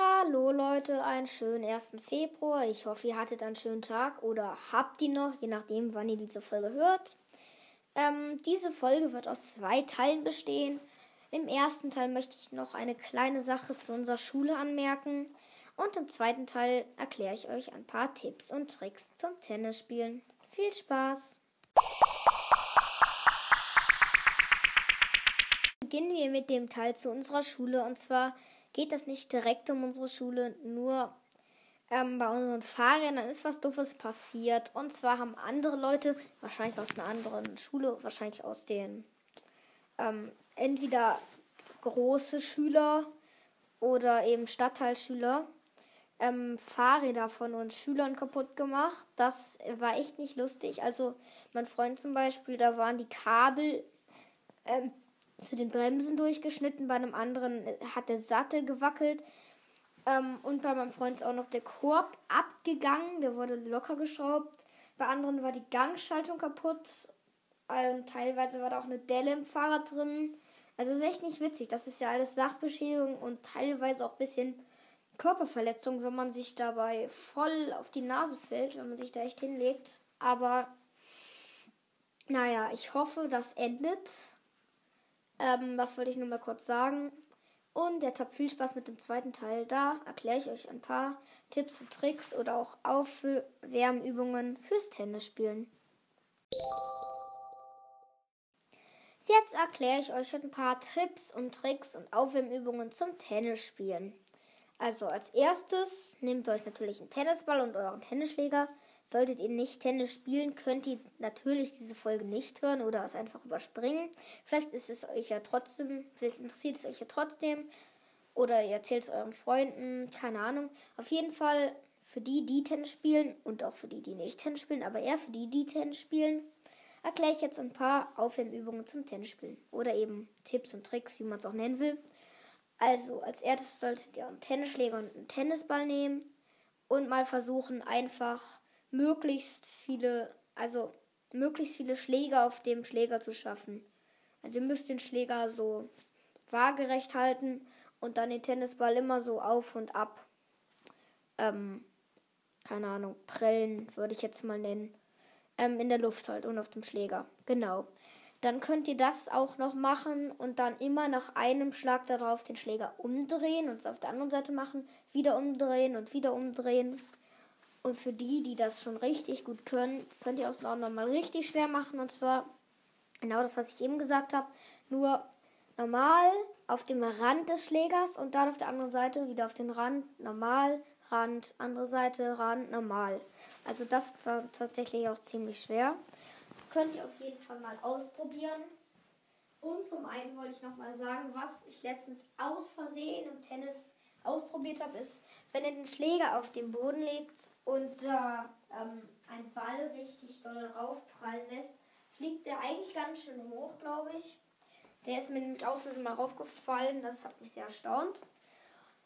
Hallo Leute, einen schönen 1. Februar. Ich hoffe, ihr hattet einen schönen Tag oder habt ihn noch, je nachdem, wann ihr diese Folge hört. Ähm, diese Folge wird aus zwei Teilen bestehen. Im ersten Teil möchte ich noch eine kleine Sache zu unserer Schule anmerken. Und im zweiten Teil erkläre ich euch ein paar Tipps und Tricks zum Tennisspielen. Viel Spaß! Beginnen wir mit dem Teil zu unserer Schule und zwar geht es nicht direkt um unsere Schule, nur ähm, bei unseren Fahrrädern ist was Doofes passiert. Und zwar haben andere Leute, wahrscheinlich aus einer anderen Schule, wahrscheinlich aus den ähm, entweder große Schüler oder eben Stadtteilschüler, ähm, Fahrräder von uns Schülern kaputt gemacht. Das war echt nicht lustig. Also mein Freund zum Beispiel, da waren die Kabel zu den Bremsen durchgeschnitten, bei einem anderen hat der Sattel gewackelt. Ähm, und bei meinem Freund ist auch noch der Korb abgegangen, der wurde locker geschraubt. Bei anderen war die Gangschaltung kaputt. Ähm, teilweise war da auch eine Delle im Fahrrad drin. Also ist echt nicht witzig. Das ist ja alles Sachbeschädigung und teilweise auch ein bisschen Körperverletzung, wenn man sich dabei voll auf die Nase fällt, wenn man sich da echt hinlegt. Aber naja, ich hoffe, das endet ähm, das wollte ich nur mal kurz sagen. Und jetzt habt viel Spaß mit dem zweiten Teil. Da erkläre ich euch ein paar Tipps und Tricks oder auch Aufwärmübungen fürs Tennisspielen. Jetzt erkläre ich euch ein paar Tipps und Tricks und Aufwärmübungen zum Tennisspielen. Also als erstes nehmt euch natürlich einen Tennisball und euren Tennisschläger. Solltet ihr nicht Tennis spielen, könnt ihr natürlich diese Folge nicht hören oder es einfach überspringen. Vielleicht ist es euch ja trotzdem, vielleicht interessiert es euch ja trotzdem. Oder ihr erzählt es euren Freunden, keine Ahnung. Auf jeden Fall für die, die Tennis spielen und auch für die, die nicht Tennis spielen, aber eher für die, die Tennis spielen, erkläre ich jetzt ein paar Aufwärmübungen zum Tennisspielen. Oder eben Tipps und Tricks, wie man es auch nennen will. Also, als erstes solltet ihr einen Tennisschläger und einen Tennisball nehmen und mal versuchen, einfach möglichst viele, also möglichst viele Schläge auf dem Schläger zu schaffen. Also ihr müsst den Schläger so waagerecht halten und dann den Tennisball immer so auf und ab. Ähm, keine Ahnung, prellen würde ich jetzt mal nennen. Ähm, in der Luft halt und auf dem Schläger. Genau dann könnt ihr das auch noch machen und dann immer nach einem Schlag darauf den Schläger umdrehen und es auf der anderen Seite machen, wieder umdrehen und wieder umdrehen. Und für die, die das schon richtig gut können, könnt ihr auch nochmal richtig schwer machen. Und zwar genau das, was ich eben gesagt habe. Nur normal auf dem Rand des Schlägers und dann auf der anderen Seite wieder auf den Rand, normal, Rand, andere Seite, Rand, normal. Also das ist tatsächlich auch ziemlich schwer. Das könnt ihr auf jeden Fall mal ausprobieren. Und zum einen wollte ich nochmal sagen, was ich letztens aus Versehen im Tennis ausprobiert habe, ist, wenn ihr den Schläger auf den Boden legt und da ähm, ein Ball richtig doll raufprallen lässt, fliegt der eigentlich ganz schön hoch, glaube ich. Der ist mir nämlich aus Versehen mal raufgefallen, das hat mich sehr erstaunt.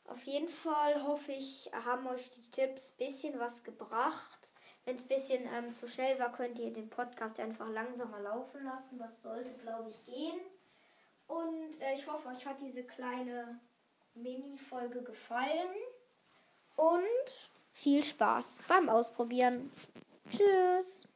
Auf jeden Fall hoffe ich, haben euch die Tipps ein bisschen was gebracht. Wenn es ein bisschen ähm, zu schnell war, könnt ihr den Podcast einfach langsamer laufen lassen. Das sollte, glaube ich, gehen. Und äh, ich hoffe, euch hat diese kleine Mini-Folge gefallen. Und viel Spaß beim Ausprobieren. Tschüss.